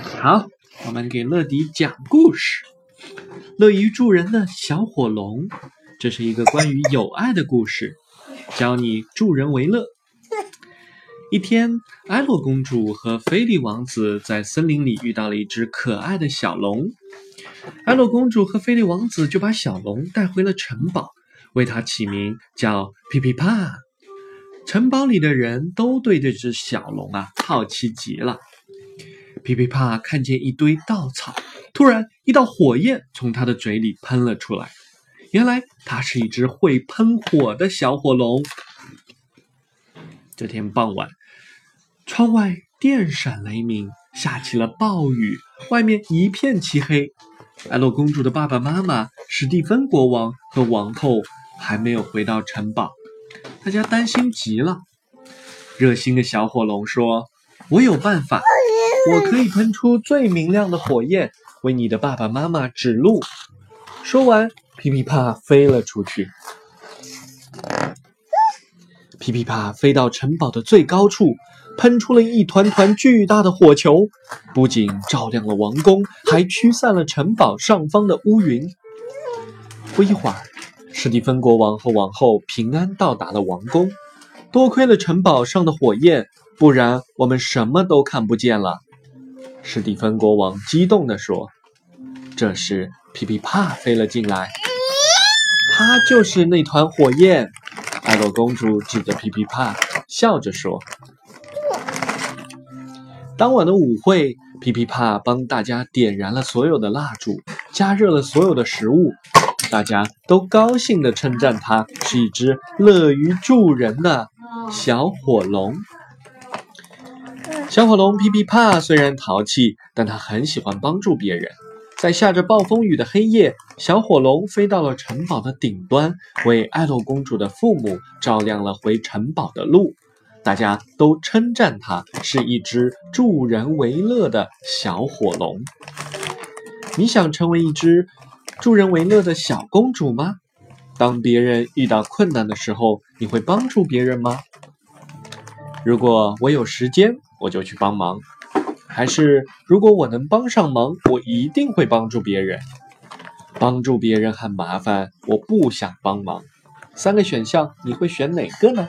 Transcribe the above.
好，我们给乐迪讲故事。乐于助人的小火龙，这是一个关于友爱的故事，教你助人为乐。一天，艾洛公主和菲利王子在森林里遇到了一只可爱的小龙。艾洛公主和菲利王子就把小龙带回了城堡，为它起名叫皮皮帕。城堡里的人都对这只小龙啊好奇极了。噼噼啪！看见一堆稻草，突然一道火焰从他的嘴里喷了出来。原来他是一只会喷火的小火龙。这天傍晚，窗外电闪雷鸣，下起了暴雨，外面一片漆黑。艾洛公主的爸爸妈妈、史蒂芬国王和王后还没有回到城堡，大家担心极了。热心的小火龙说：“我有办法。”我可以喷出最明亮的火焰，为你的爸爸妈妈指路。说完，噼噼啪飞了出去。噼噼啪飞到城堡的最高处，喷出了一团团巨大的火球，不仅照亮了王宫，还驱散了城堡上方的乌云。不一会儿，史蒂芬国王和王后平安到达了王宫。多亏了城堡上的火焰，不然我们什么都看不见了。史蒂芬国王激动地说：“这时，皮皮帕飞了进来，他就是那团火焰。”艾洛公主指着皮皮帕，笑着说：“当晚的舞会，皮皮帕帮大家点燃了所有的蜡烛，加热了所有的食物，大家都高兴地称赞他是一只乐于助人的小火龙。”小火龙皮皮帕虽然淘气，但他很喜欢帮助别人。在下着暴风雨的黑夜，小火龙飞到了城堡的顶端，为艾洛公主的父母照亮了回城堡的路。大家都称赞它是一只助人为乐的小火龙。你想成为一只助人为乐的小公主吗？当别人遇到困难的时候，你会帮助别人吗？如果我有时间。我就去帮忙，还是如果我能帮上忙，我一定会帮助别人。帮助别人很麻烦，我不想帮忙。三个选项，你会选哪个呢？